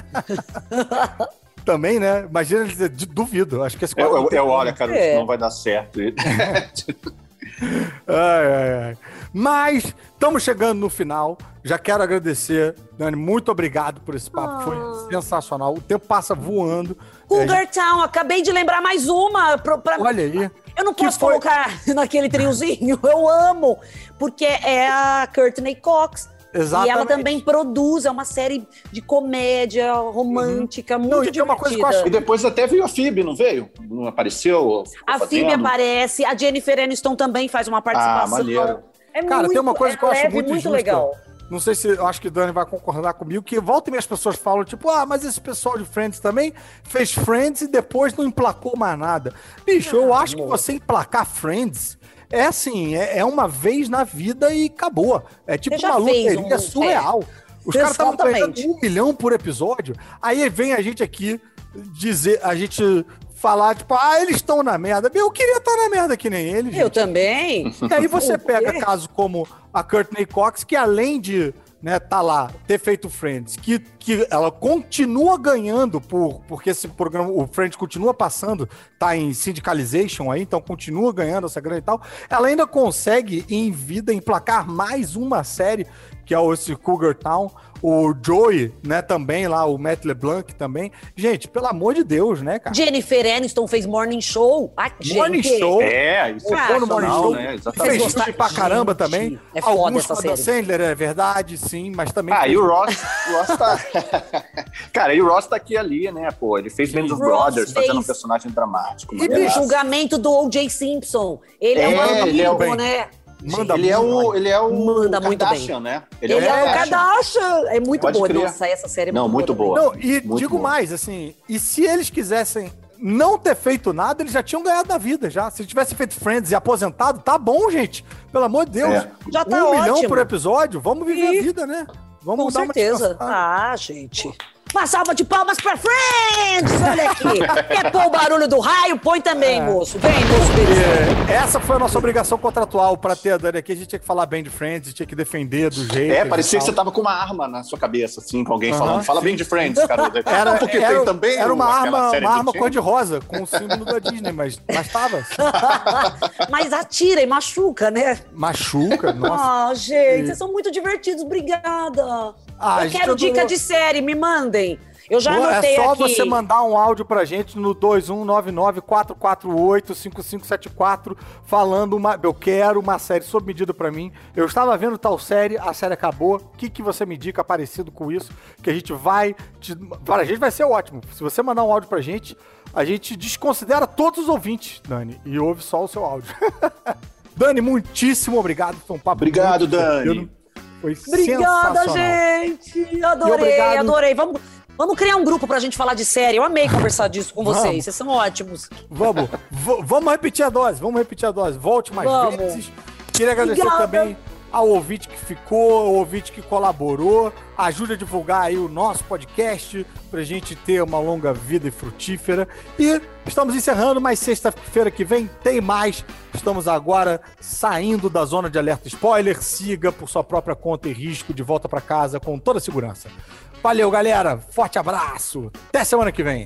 Também, né? Imagina ele dizer, "Du- duvido. Acho que esse Eu, eu, eu olha, cara, É. isso não vai dar certo. Ai, ai, ai. Mas estamos chegando no final. Já quero agradecer, Dani. Muito obrigado por esse papo. Ah. Foi sensacional. O tempo passa voando. É, Cougar Town, acabei de lembrar mais uma. Pro, pra- Olha aí. Eu não posso foi? colocar naquele triozinho, eu amo, porque é a Courtney Cox. Exatamente. E ela também produz, é uma série de comédia romântica, muito Não, e tem uma coisa que eu divertida. E depois até veio a Phoebe, não veio? Não apareceu? A Phoebe fazendo? aparece, a Jennifer Aniston também faz uma participação. Ah, maneiro. É Cara, tem uma coisa é que eu acho muito muito justa. legal. Não sei se eu acho que o Dani vai concordar comigo, que volta e meia as pessoas falam, tipo, ah, mas esse pessoal de Friends também fez Friends e depois não emplacou mais nada. Bicho, eu acho que você emplacar Friends é assim, é, é uma vez na vida e acabou. É tipo uma loteria um- surreal. Os caras estavam ganhando um milhão por episódio, aí vem a gente aqui dizer, a gente falar, tipo, ah, eles estão na merda. Eu queria estar na merda que nem eles. Eu gente. também. E aí você pega casos como a Courtney Cox, que além de né, tá lá, ter feito Friends, que, que ela continua ganhando por porque esse programa, o Friends continua passando, tá em syndicalization aí, então continua ganhando essa grana e tal. Ela ainda consegue em vida emplacar mais uma série, que é o esse Cougar Town, o Joey, né, também lá, o Matt LeBlanc também. Gente, pelo amor de Deus, né, cara? Jennifer Aniston fez Morning Show. Ah, Morning gente, Show. É, isso é Ah, Foi no Morning Show, né? fez Exatamente. gostaram? filme pra caramba Gente, também. é foda Alguns essa série. Sandler, é verdade, sim, mas também... Ah, fez- e o Ross, o Ross tá. Cara, e o Ross tá aqui ali, né, pô? Ele fez Band of Brothers, fazendo um fez- personagem dramático. E, O julgamento do O.J. Simpson. Ele é, É, um ele é o- né? Manda Ele é muito o, ele é o Manda muito Kardashian, né? Ele, é, o Kardashian. É muito Pode boa. crer. Nossa, essa série é Não, muito também. boa. Não, e Muito digo bom. mais, assim, e se eles quisessem não ter feito nada, eles já tinham ganhado na vida, já. Se tivessem feito Friends e aposentado, tá bom, gente. Pelo amor de Deus. É. Já tá um milhão ótimo. por episódio, vamos viver Ih. a vida, né? Vamos Com dar uma certeza. Ah, gente. Uma salva de palmas pra Friends! Olha aqui. Quer pôr o barulho do raio? Põe também, moço. Vem, moço. É, essa foi a nossa obrigação contratual pra ter a Dani aqui. A gente tinha que falar bem de Friends, tinha que defender do jeito. É, e parecia que você tava com uma arma na sua cabeça, assim, com alguém falando. Fala sim. bem de Friends, cara. Era, Não, porque era, tem também era uma arma, uma arma cor-de-rosa, com o símbolo da Disney, mas, mas tava. Mas atira e machuca, né? Machuca, nossa. Ah, gente, vocês são muito divertidos. Obrigada. Ah, Eu quero adorou. dica de série, me mandem. Eu já Ou anotei É só aqui. você mandar um áudio pra gente no 2199-448-5574 falando uma, eu quero uma série sob medida pra mim. Eu estava vendo tal série, a série acabou. O que, que você me indica parecido com isso? Que a gente vai. Te, para a gente vai ser ótimo. Se você mandar um áudio pra gente, a gente desconsidera todos os ouvintes, Dani, e ouve só o seu áudio. Dani, muitíssimo obrigado. Foi um papo Obrigado, muito Dani. Foi Obrigada, gente! Adorei, adorei. Vamos, vamos criar um grupo pra gente falar de série. Eu amei conversar disso com vocês. Vamos. Vocês são ótimos. Vamos, vamos repetir a dose, vamos repetir a dose. Volte mais Vamos. vezes. Queria agradecer Obrigada. também ao ouvinte que ficou, ao ouvinte que colaborou. Ajude a divulgar aí o nosso podcast pra gente ter uma longa vida e frutífera. E estamos encerrando, mas sexta-feira que vem tem mais. Estamos agora saindo da zona de alerta spoiler. Siga por sua própria conta e risco de volta pra casa com toda a segurança. Valeu, galera. Forte abraço. Até semana que vem.